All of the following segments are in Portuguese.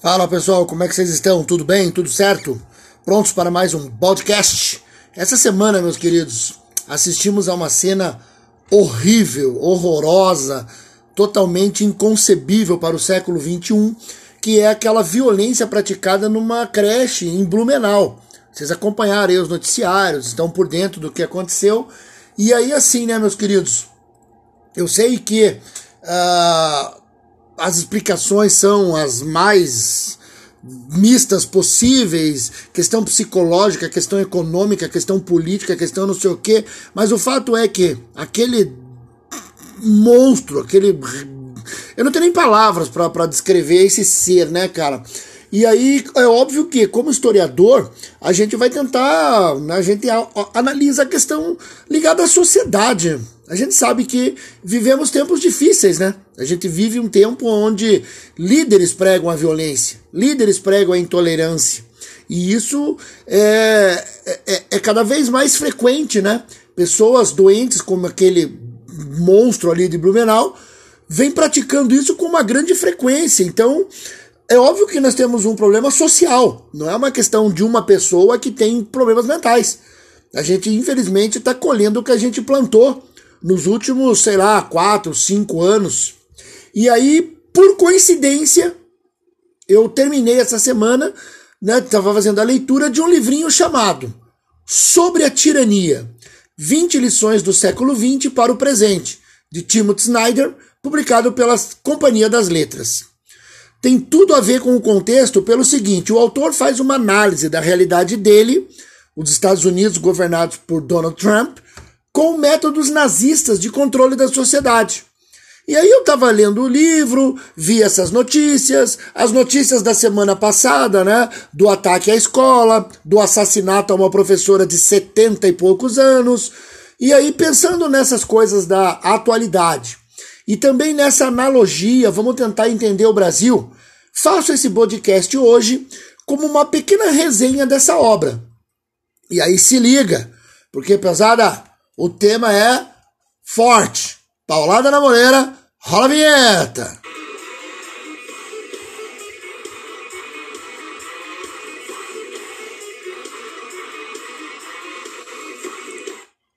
Fala pessoal, como é que vocês estão? Tudo bem? Tudo certo? Prontos para mais um podcast? Essa semana, meus queridos, assistimos a uma cena horrível, horrorosa, totalmente inconcebível para o século XXI, que é aquela violência praticada numa creche em Blumenau. Vocês acompanharam aí os noticiários, estão por dentro do que aconteceu. E aí, assim, né, meus queridos? Eu sei que uh, as explicações são as mais mistas possíveis, questão psicológica, questão econômica, questão política, questão não sei o quê, mas o fato é que aquele monstro, aquele eu não tenho nem palavras para descrever esse ser, né, cara? E aí é óbvio que, como historiador, a gente vai tentar, né, a gente analisa a questão ligada à sociedade. A gente sabe que vivemos tempos difíceis, né? A gente vive um tempo onde líderes pregam a violência, líderes pregam a intolerância. E isso é, é, é cada vez mais frequente, né? Pessoas doentes, como aquele monstro ali de Blumenau, vem praticando isso com uma grande frequência. Então, é óbvio que nós temos um problema social, não é uma questão de uma pessoa que tem problemas mentais. A gente, infelizmente, está colhendo o que a gente plantou nos últimos, sei lá, quatro, cinco anos. E aí, por coincidência, eu terminei essa semana, né, estava fazendo a leitura de um livrinho chamado Sobre a Tirania: 20 lições do século XX para o presente, de Timothy Snyder, publicado pela Companhia das Letras tem tudo a ver com o contexto pelo seguinte: o autor faz uma análise da realidade dele, os Estados Unidos governados por Donald Trump, com métodos nazistas de controle da sociedade. E aí eu estava lendo o livro, vi essas notícias, as notícias da semana passada, né, do ataque à escola, do assassinato a uma professora de 70 e poucos anos, e aí pensando nessas coisas da atualidade, e também nessa analogia, vamos tentar entender o Brasil. Faço esse podcast hoje como uma pequena resenha dessa obra. E aí se liga, porque pesada, o tema é forte. Paulada na Moreira, rola a vinheta.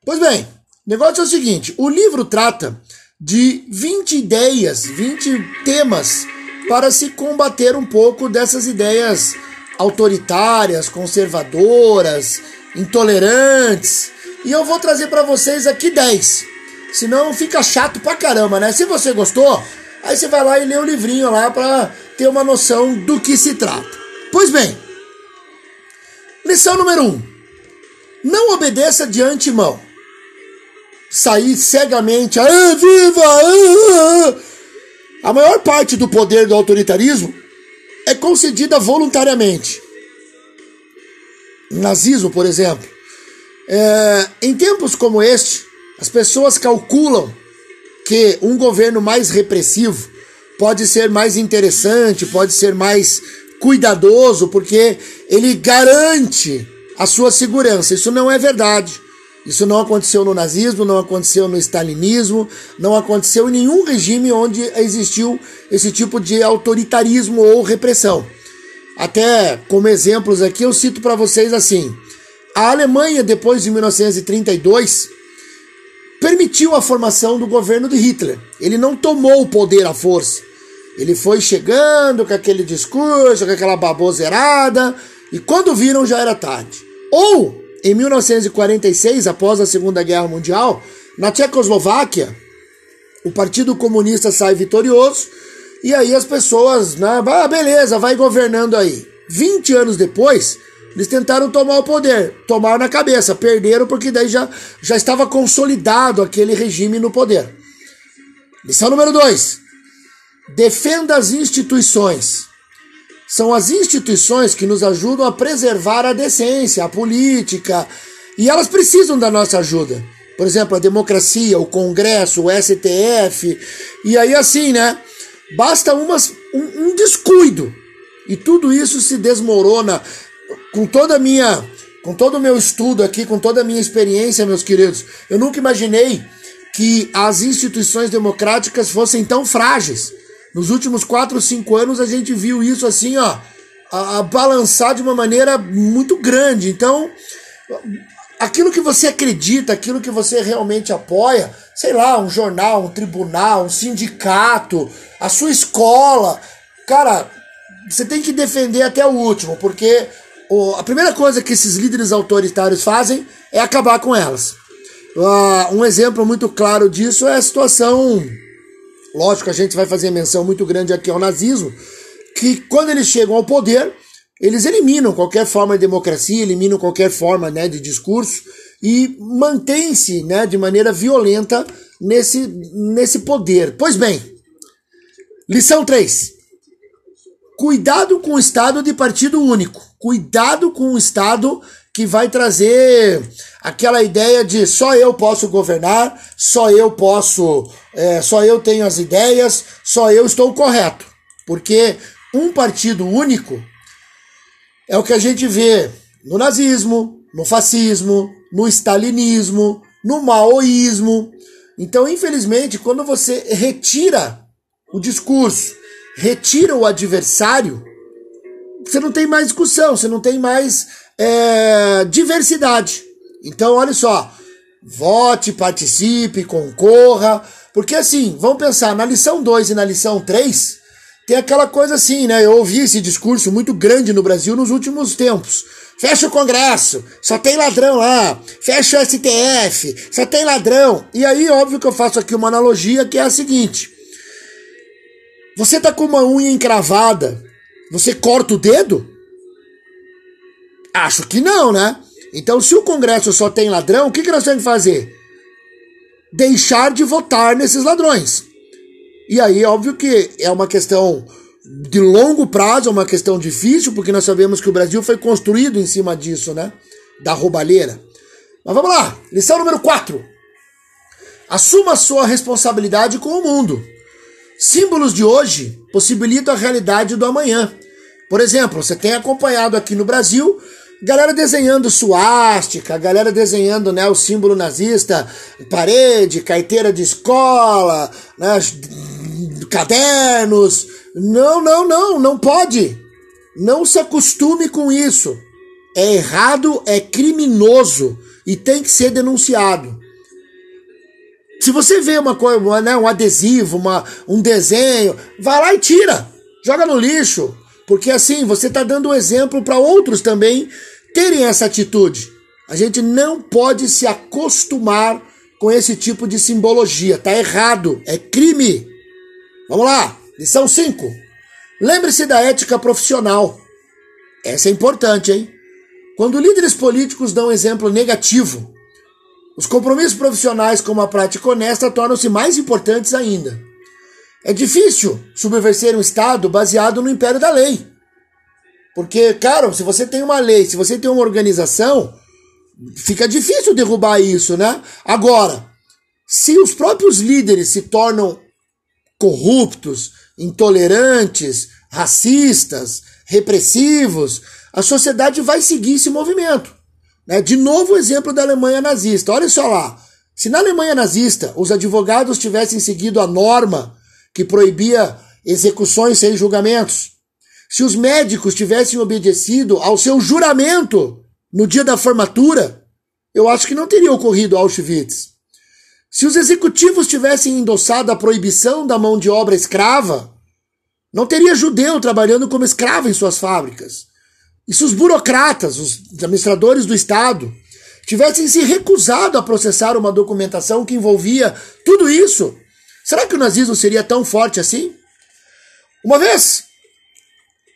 Pois bem, o negócio é o seguinte: o livro trata de 20 ideias, 20 temas para se combater um pouco dessas ideias autoritárias, conservadoras, intolerantes. E eu vou trazer para vocês aqui 10. Senão fica chato pra caramba, né? Se você gostou, aí você vai lá e lê o livrinho lá para ter uma noção do que se trata. Pois bem, lição número 1. Um, não obedeça de antemão sair cegamente, ah, viva! Ah, ah. A maior parte do poder do autoritarismo é concedida voluntariamente. nazismo, por exemplo. É, em tempos como este, as pessoas calculam que um governo mais repressivo pode ser mais interessante, pode ser mais cuidadoso, porque ele garante a sua segurança. Isso não é verdade. Isso não aconteceu no nazismo, não aconteceu no stalinismo, não aconteceu em nenhum regime onde existiu esse tipo de autoritarismo ou repressão. Até como exemplos aqui, eu cito para vocês assim: a Alemanha, depois de 1932, permitiu a formação do governo de Hitler. Ele não tomou o poder à força. Ele foi chegando com aquele discurso, com aquela baboseirada, e quando viram já era tarde. Ou em 1946, após a Segunda Guerra Mundial, na Tchecoslováquia, o Partido Comunista sai vitorioso e aí as pessoas, né, ah, beleza, vai governando aí. 20 anos depois, eles tentaram tomar o poder, tomaram na cabeça, perderam porque daí já, já estava consolidado aquele regime no poder. Lição número 2. Defenda as instituições. São as instituições que nos ajudam a preservar a decência, a política, e elas precisam da nossa ajuda. Por exemplo, a democracia, o Congresso, o STF, e aí assim, né? Basta umas, um, um descuido e tudo isso se desmorona com toda a minha, com todo o meu estudo aqui, com toda a minha experiência, meus queridos. Eu nunca imaginei que as instituições democráticas fossem tão frágeis Nos últimos 4 ou 5 anos a gente viu isso assim, ó, a, a balançar de uma maneira muito grande. Então, aquilo que você acredita, aquilo que você realmente apoia, sei lá, um jornal, um tribunal, um sindicato, a sua escola, cara, você tem que defender até o último, porque o, a primeira coisa que esses líderes autoritários fazem é acabar com elas. Uh, um exemplo muito claro disso é a situação Lógico, a gente vai fazer menção muito grande aqui ao nazismo, que quando eles chegam ao poder, eles eliminam qualquer forma de democracia, eliminam qualquer forma né, de discurso e mantêm-se né, de maneira violenta nesse, nesse poder. Pois bem, lição 3. Cuidado com o Estado de partido único. Cuidado com o Estado que vai trazer aquela ideia de só eu posso governar, só eu posso, é, só eu tenho as ideias, só eu estou correto. Porque um partido único é o que a gente vê no nazismo, no fascismo, no stalinismo, no maoísmo. Então, infelizmente, quando você retira o discurso, retira o adversário, você não tem mais discussão, você não tem mais é, diversidade. Então, olha só, vote, participe, concorra, porque assim, vamos pensar, na lição 2 e na lição 3, tem aquela coisa assim, né? Eu ouvi esse discurso muito grande no Brasil nos últimos tempos. Fecha o Congresso, só tem ladrão lá. Fecha o STF, só tem ladrão. E aí, óbvio que eu faço aqui uma analogia que é a seguinte: você tá com uma unha encravada, você corta o dedo? Acho que não, né? Então, se o Congresso só tem ladrão, o que, que nós temos que fazer? Deixar de votar nesses ladrões. E aí, óbvio que é uma questão de longo prazo, é uma questão difícil, porque nós sabemos que o Brasil foi construído em cima disso, né? Da roubalheira. Mas vamos lá, lição número 4. Assuma sua responsabilidade com o mundo. Símbolos de hoje possibilitam a realidade do amanhã. Por exemplo, você tem acompanhado aqui no Brasil Galera desenhando suástica, galera desenhando né, o símbolo nazista, parede, carteira de escola, né, cadernos. Não, não, não, não pode. Não se acostume com isso. É errado, é criminoso e tem que ser denunciado. Se você vê uma coisa, né, um adesivo, uma, um desenho, vai lá e tira. Joga no lixo. Porque assim, você está dando um exemplo para outros também terem essa atitude. A gente não pode se acostumar com esse tipo de simbologia. Tá errado, é crime. Vamos lá, lição 5. Lembre-se da ética profissional. Essa é importante, hein? Quando líderes políticos dão um exemplo negativo, os compromissos profissionais com uma prática honesta tornam-se mais importantes ainda. É difícil subverter um Estado baseado no império da lei. Porque, cara, se você tem uma lei, se você tem uma organização, fica difícil derrubar isso, né? Agora, se os próprios líderes se tornam corruptos, intolerantes, racistas, repressivos, a sociedade vai seguir esse movimento. Né? De novo o exemplo da Alemanha nazista. Olha só lá. Se na Alemanha nazista os advogados tivessem seguido a norma que proibia execuções sem julgamentos, se os médicos tivessem obedecido ao seu juramento no dia da formatura, eu acho que não teria ocorrido Auschwitz. Se os executivos tivessem endossado a proibição da mão de obra escrava, não teria judeu trabalhando como escravo em suas fábricas. E se os burocratas, os administradores do Estado, tivessem se recusado a processar uma documentação que envolvia tudo isso, será que o nazismo seria tão forte assim? Uma vez,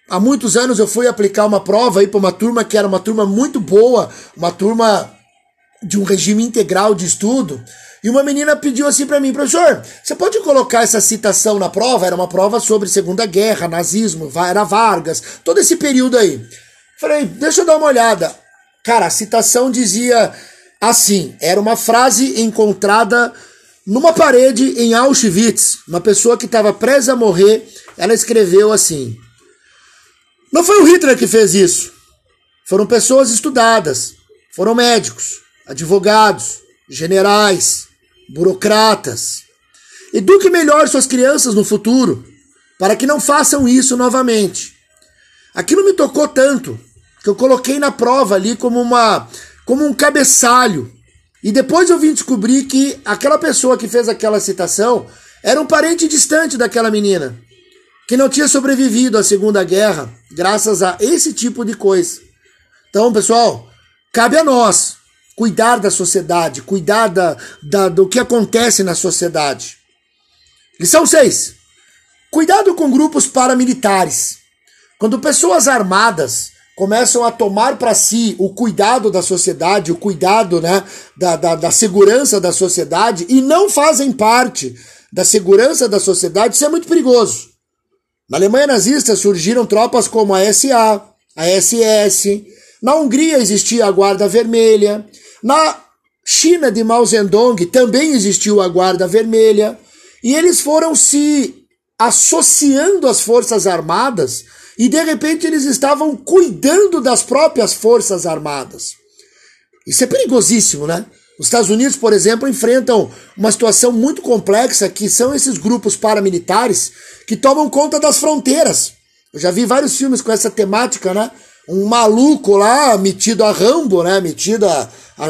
há muitos anos eu fui aplicar uma prova para uma turma que era uma turma muito boa, uma turma de um regime integral de estudo. E uma menina pediu assim para mim, professor, você pode colocar essa citação na prova? Era uma prova sobre Segunda Guerra, nazismo, era Vargas, todo esse período aí. Falei, deixa eu dar uma olhada. Cara, a citação dizia assim: era uma frase encontrada numa parede em Auschwitz. Uma pessoa que estava presa a morrer, ela escreveu assim: não foi o Hitler que fez isso. Foram pessoas estudadas, foram médicos, advogados, generais, burocratas. Eduque melhor suas crianças no futuro. para que não façam isso novamente. Aquilo me tocou tanto que eu coloquei na prova ali como uma como um cabeçalho. E depois eu vim descobrir que aquela pessoa que fez aquela citação era um parente distante daquela menina, que não tinha sobrevivido à Segunda Guerra graças a esse tipo de coisa. Então, pessoal, cabe a nós cuidar da sociedade, cuidar da, da, do que acontece na sociedade. Lição 6. Cuidado com grupos paramilitares. Quando pessoas armadas começam a tomar para si o cuidado da sociedade, o cuidado né, da, da, da segurança da sociedade e não fazem parte da segurança da sociedade, isso é muito perigoso. Na Alemanha nazista surgiram tropas como a SA, a SS, na Hungria existia a Guarda Vermelha, na China de Mao Zedong também existiu a Guarda Vermelha, e eles foram se associando às Forças Armadas e de repente eles estavam cuidando das próprias Forças Armadas. Isso é perigosíssimo, né? Os Estados Unidos, por exemplo, enfrentam uma situação muito complexa que são esses grupos paramilitares que tomam conta das fronteiras. Eu já vi vários filmes com essa temática, né? Um maluco lá, metido a Rambo, né? Metido a, a,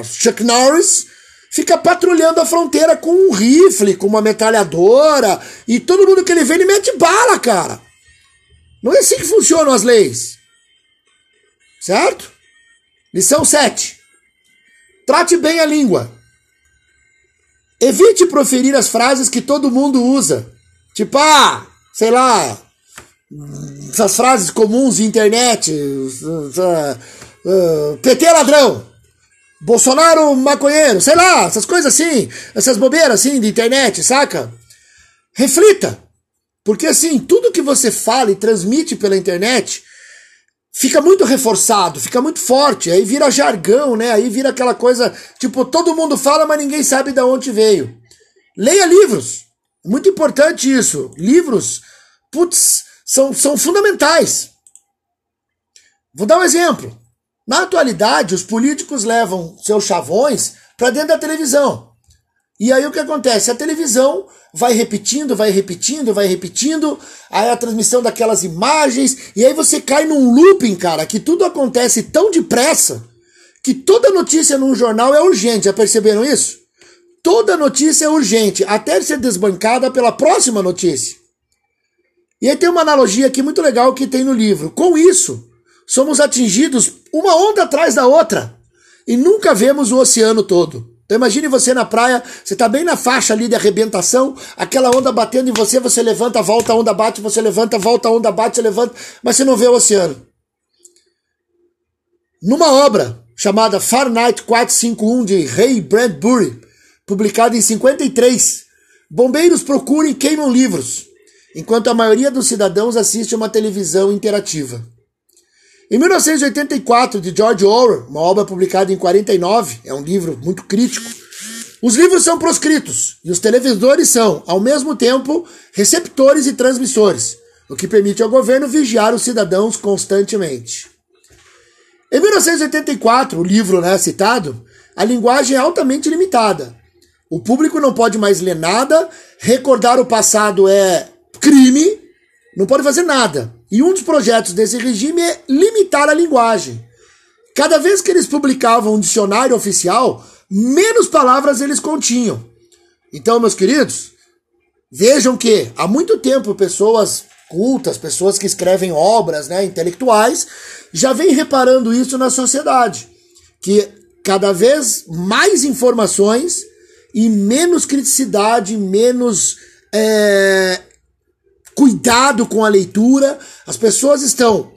a Chuck Norris, fica patrulhando a fronteira com um rifle, com uma metralhadora, e todo mundo que ele vê, ele mete bala, cara. Não é assim que funcionam as leis. Certo? Lição 7. Trate bem a língua. Evite proferir as frases que todo mundo usa. Tipo, ah, sei lá, essas frases comuns de internet. Uh, uh, PT ladrão. Bolsonaro maconheiro, sei lá, essas coisas assim, essas bobeiras assim de internet, saca? Reflita. Porque assim, tudo que você fala e transmite pela internet fica muito reforçado, fica muito forte, aí vira jargão, né? Aí vira aquela coisa, tipo, todo mundo fala, mas ninguém sabe de onde veio. Leia livros. Muito importante isso. Livros, putz, são, são fundamentais. Vou dar um exemplo. Na atualidade, os políticos levam seus chavões para dentro da televisão. E aí o que acontece? A televisão vai repetindo, vai repetindo, vai repetindo, aí a transmissão daquelas imagens, e aí você cai num looping, cara, que tudo acontece tão depressa que toda notícia num jornal é urgente. Já perceberam isso? Toda notícia é urgente, até ser desbancada pela próxima notícia. E aí tem uma analogia aqui muito legal que tem no livro. Com isso, somos atingidos uma onda atrás da outra e nunca vemos o oceano todo. Então imagine você na praia, você está bem na faixa ali de arrebentação, aquela onda batendo em você, você levanta, volta, a onda bate, você levanta, volta, a onda bate, você levanta, mas você não vê o oceano. Numa obra chamada Fahrenheit 451 de Ray Bradbury, publicada em 53, bombeiros procuram e queimam livros, enquanto a maioria dos cidadãos assiste uma televisão interativa. Em 1984, de George Orwell, uma obra publicada em 49, é um livro muito crítico, os livros são proscritos e os televisores são, ao mesmo tempo, receptores e transmissores, o que permite ao governo vigiar os cidadãos constantemente. Em 1984, o livro né, citado, a linguagem é altamente limitada. O público não pode mais ler nada, recordar o passado é crime, não pode fazer nada. E um dos projetos desse regime é limitar a linguagem. Cada vez que eles publicavam um dicionário oficial, menos palavras eles continham. Então, meus queridos, vejam que há muito tempo pessoas cultas, pessoas que escrevem obras né, intelectuais, já vêm reparando isso na sociedade. Que cada vez mais informações e menos criticidade, menos é, cuidado com a leitura. As pessoas estão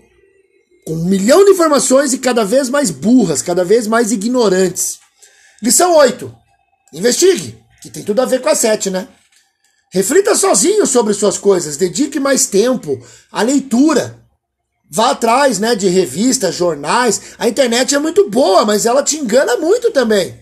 com um milhão de informações e cada vez mais burras, cada vez mais ignorantes. Lição 8. Investigue, que tem tudo a ver com a 7, né? Reflita sozinho sobre suas coisas, dedique mais tempo à leitura. Vá atrás, né, de revistas, jornais. A internet é muito boa, mas ela te engana muito também.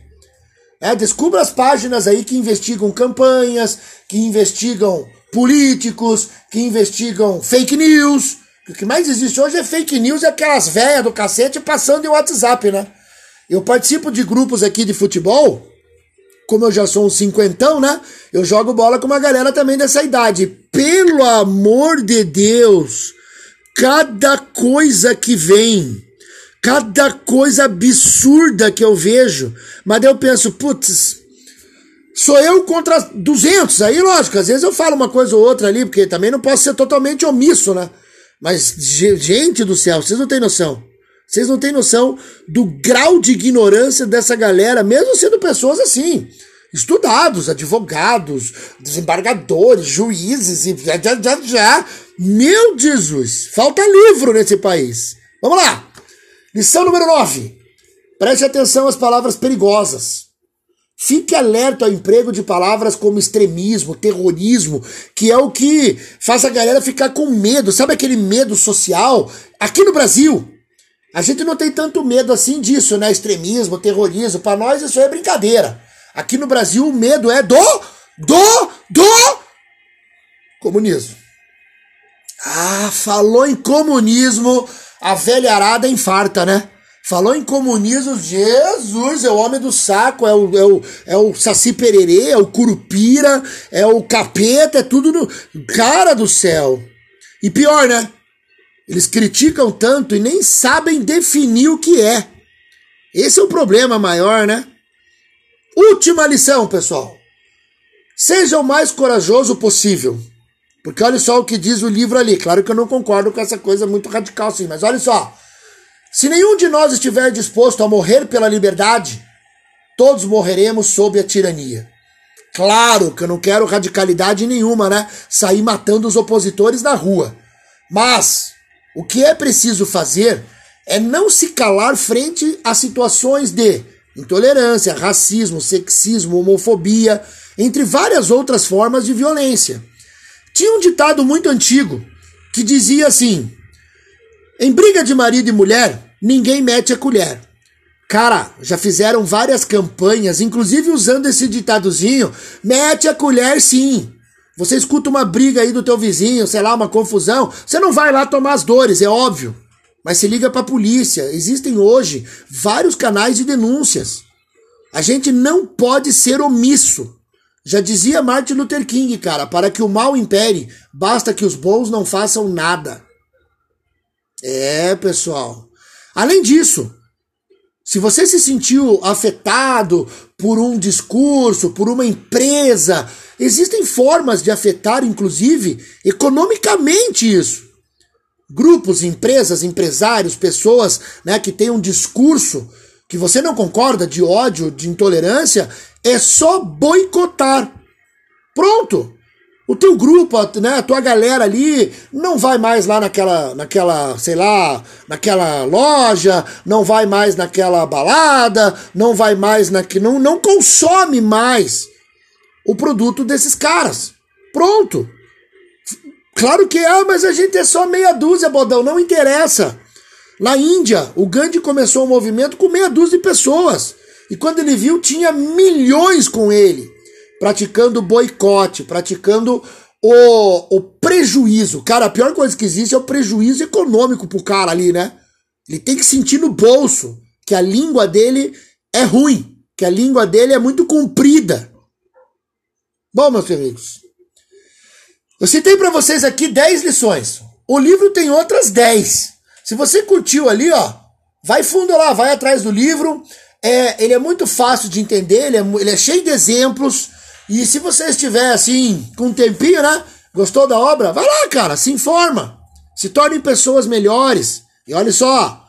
É, descubra as páginas aí que investigam campanhas, que investigam políticos que investigam fake news. O que mais existe hoje é fake news e aquelas velhas do cacete passando em WhatsApp, né? Eu participo de grupos aqui de futebol como eu já sou um cinquentão, né? Eu jogo bola com uma galera também dessa idade. Pelo amor de Deus, cada coisa que vem, cada coisa absurda que eu vejo, mas eu penso, putz, sou eu contra 200. Aí, lógico, às vezes eu falo uma coisa ou outra ali, porque também não posso ser totalmente omisso, né? Mas, gente do céu, vocês não têm noção. Vocês não têm noção do grau de ignorância dessa galera, mesmo sendo pessoas assim, estudados, advogados, desembargadores, juízes e já, já, já, já. Meu Jesus, falta livro nesse país. Vamos lá. Lição número 9. Preste atenção às palavras perigosas. Fique alerta ao emprego de palavras como extremismo, terrorismo, que é o que faz a galera ficar com medo. Sabe aquele medo social? Aqui no Brasil, a gente não tem tanto medo assim disso, né? Extremismo, terrorismo. Para nós isso é brincadeira. Aqui no Brasil o medo é do, do, do comunismo. Ah, falou em comunismo, a velha arada infarta, né? Falou em comunismo, Jesus, é o homem do saco, é o, é o, é o Saci Pererê, é o Curupira, é o capeta, é tudo no. Cara do céu! E pior, né? Eles criticam tanto e nem sabem definir o que é. Esse é o problema maior, né? Última lição, pessoal. Seja o mais corajoso possível. Porque olha só o que diz o livro ali. Claro que eu não concordo com essa coisa muito radical assim, mas olha só. Se nenhum de nós estiver disposto a morrer pela liberdade, todos morreremos sob a tirania. Claro que eu não quero radicalidade nenhuma, né? Sair matando os opositores na rua. Mas o que é preciso fazer é não se calar frente a situações de intolerância, racismo, sexismo, homofobia, entre várias outras formas de violência. Tinha um ditado muito antigo que dizia assim: em briga de marido e mulher, ninguém mete a colher. Cara, já fizeram várias campanhas, inclusive usando esse ditadozinho, mete a colher sim. Você escuta uma briga aí do teu vizinho, sei lá, uma confusão, você não vai lá tomar as dores, é óbvio. Mas se liga para a polícia. Existem hoje vários canais de denúncias. A gente não pode ser omisso. Já dizia Martin Luther King, cara, para que o mal impere, basta que os bons não façam nada. É, pessoal. Além disso, se você se sentiu afetado por um discurso, por uma empresa, existem formas de afetar, inclusive, economicamente isso. Grupos, empresas, empresários, pessoas né, que têm um discurso que você não concorda, de ódio, de intolerância, é só boicotar. Pronto! O teu grupo, né, a tua galera ali não vai mais lá naquela, naquela, sei lá, naquela loja, não vai mais naquela balada, não vai mais na não, não consome mais o produto desses caras. Pronto. Claro que é, mas a gente é só meia dúzia, bodão, não interessa. Na Índia, o Gandhi começou o movimento com meia dúzia de pessoas. E quando ele viu, tinha milhões com ele praticando boicote, praticando o, o prejuízo. Cara, a pior coisa que existe é o prejuízo econômico pro cara ali, né? Ele tem que sentir no bolso que a língua dele é ruim, que a língua dele é muito comprida. Bom, meus amigos, eu citei para vocês aqui 10 lições. O livro tem outras 10. Se você curtiu ali, ó, vai fundo lá, vai atrás do livro. É, ele é muito fácil de entender, ele é, ele é cheio de exemplos. E se você estiver assim, com um tempinho, né? Gostou da obra? Vai lá, cara, se informa. Se tornem pessoas melhores. E olha só,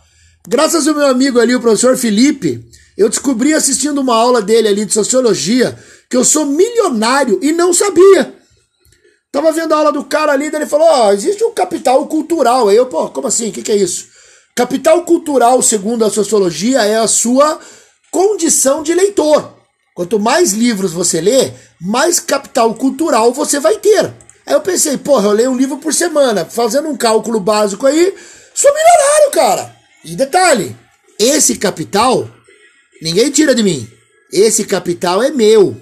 graças ao meu amigo ali, o professor Felipe, eu descobri assistindo uma aula dele ali de sociologia que eu sou milionário e não sabia. Tava vendo a aula do cara ali, daí ele falou: Ó, oh, existe um capital cultural. Aí eu, pô, como assim? O que, que é isso? Capital cultural, segundo a sociologia, é a sua condição de leitor. Quanto mais livros você lê, mais capital cultural você vai ter. Aí eu pensei, porra, eu leio um livro por semana, fazendo um cálculo básico aí, sou milionário, cara. E detalhe, esse capital, ninguém tira de mim. Esse capital é meu.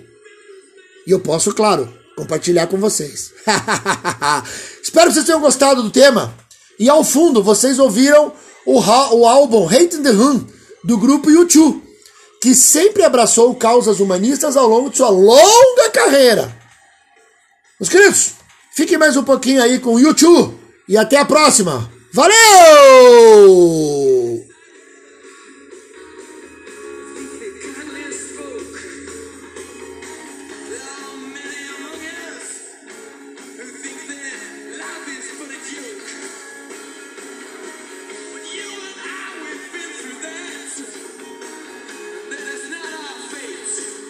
E eu posso, claro, compartilhar com vocês. Espero que vocês tenham gostado do tema. E ao fundo, vocês ouviram o, o álbum Hate in the Room, do grupo YouTube que sempre abraçou causas humanistas ao longo de sua longa carreira. Meus queridos, fiquem mais um pouquinho aí com o YouTube e até a próxima. Valeu!